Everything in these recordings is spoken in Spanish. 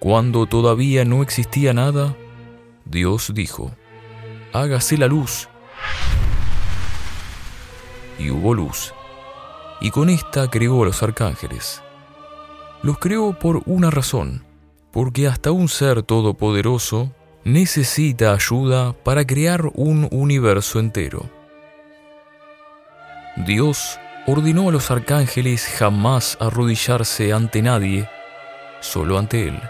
Cuando todavía no existía nada, Dios dijo, hágase la luz. Y hubo luz. Y con esta creó a los arcángeles. Los creó por una razón, porque hasta un ser todopoderoso necesita ayuda para crear un universo entero. Dios ordenó a los arcángeles jamás arrodillarse ante nadie, solo ante Él.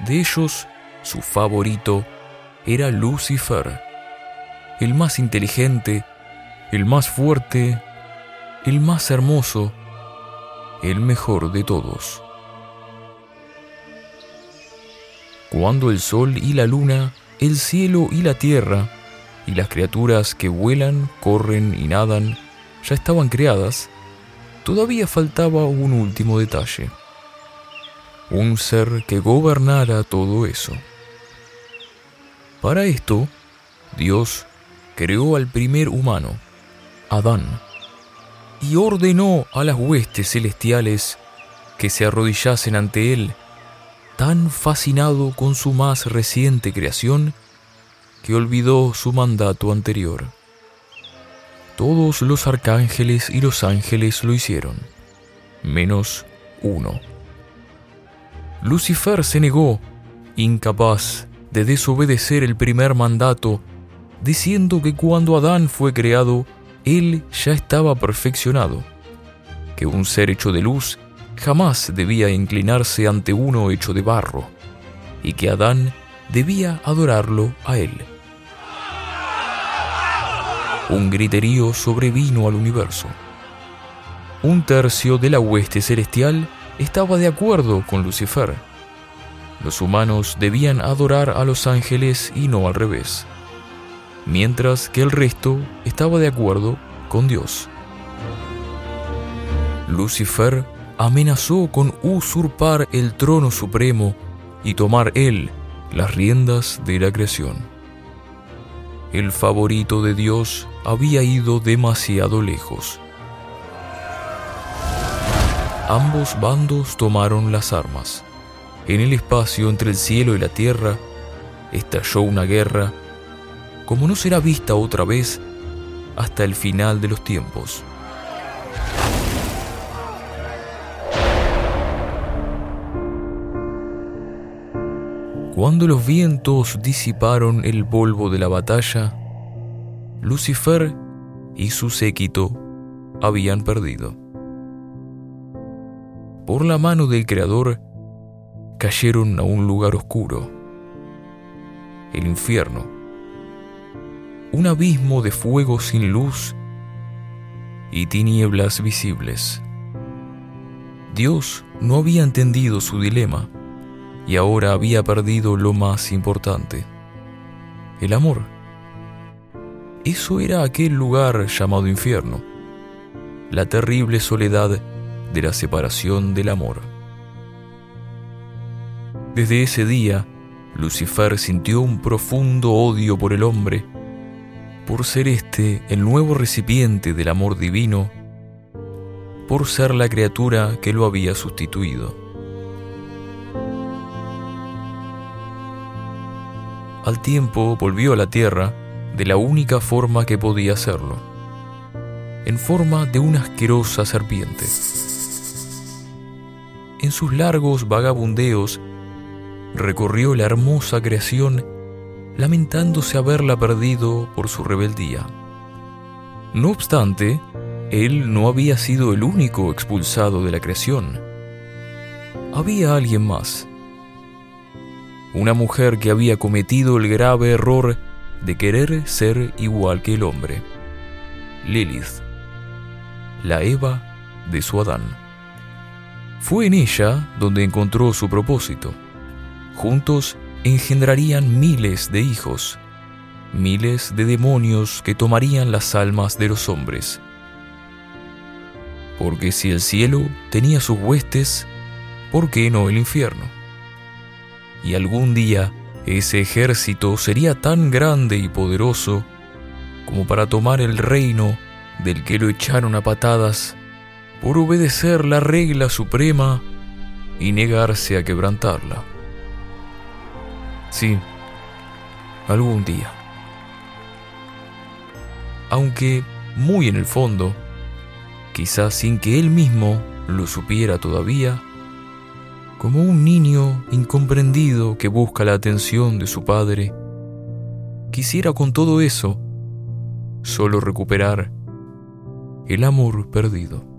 De ellos, su favorito era Lucifer, el más inteligente, el más fuerte, el más hermoso, el mejor de todos. Cuando el sol y la luna, el cielo y la tierra, y las criaturas que vuelan, corren y nadan, ya estaban creadas, todavía faltaba un último detalle. Un ser que gobernara todo eso. Para esto, Dios creó al primer humano, Adán, y ordenó a las huestes celestiales que se arrodillasen ante él tan fascinado con su más reciente creación que olvidó su mandato anterior. Todos los arcángeles y los ángeles lo hicieron, menos uno. Lucifer se negó, incapaz de desobedecer el primer mandato, diciendo que cuando Adán fue creado, él ya estaba perfeccionado, que un ser hecho de luz jamás debía inclinarse ante uno hecho de barro, y que Adán debía adorarlo a él. Un griterío sobrevino al universo. Un tercio de la hueste celestial estaba de acuerdo con Lucifer. Los humanos debían adorar a los ángeles y no al revés, mientras que el resto estaba de acuerdo con Dios. Lucifer amenazó con usurpar el trono supremo y tomar él las riendas de la creación. El favorito de Dios había ido demasiado lejos. Ambos bandos tomaron las armas. En el espacio entre el cielo y la tierra estalló una guerra como no será vista otra vez hasta el final de los tiempos. Cuando los vientos disiparon el polvo de la batalla, Lucifer y su séquito habían perdido. Por la mano del Creador cayeron a un lugar oscuro, el infierno, un abismo de fuego sin luz y tinieblas visibles. Dios no había entendido su dilema y ahora había perdido lo más importante, el amor. Eso era aquel lugar llamado infierno, la terrible soledad de la separación del amor. Desde ese día, Lucifer sintió un profundo odio por el hombre, por ser este el nuevo recipiente del amor divino, por ser la criatura que lo había sustituido. al tiempo volvió a la tierra de la única forma que podía hacerlo, en forma de una asquerosa serpiente. En sus largos vagabundeos recorrió la hermosa creación lamentándose haberla perdido por su rebeldía. No obstante, él no había sido el único expulsado de la creación. Había alguien más una mujer que había cometido el grave error de querer ser igual que el hombre. Lilith, la Eva de su Adán. Fue en ella donde encontró su propósito. Juntos engendrarían miles de hijos, miles de demonios que tomarían las almas de los hombres. Porque si el cielo tenía sus huestes, ¿por qué no el infierno? y algún día ese ejército sería tan grande y poderoso como para tomar el reino del que lo echaron a patadas por obedecer la regla suprema y negarse a quebrantarla. Sí, algún día. Aunque muy en el fondo, quizás sin que él mismo lo supiera todavía, como un niño incomprendido que busca la atención de su padre, quisiera con todo eso solo recuperar el amor perdido.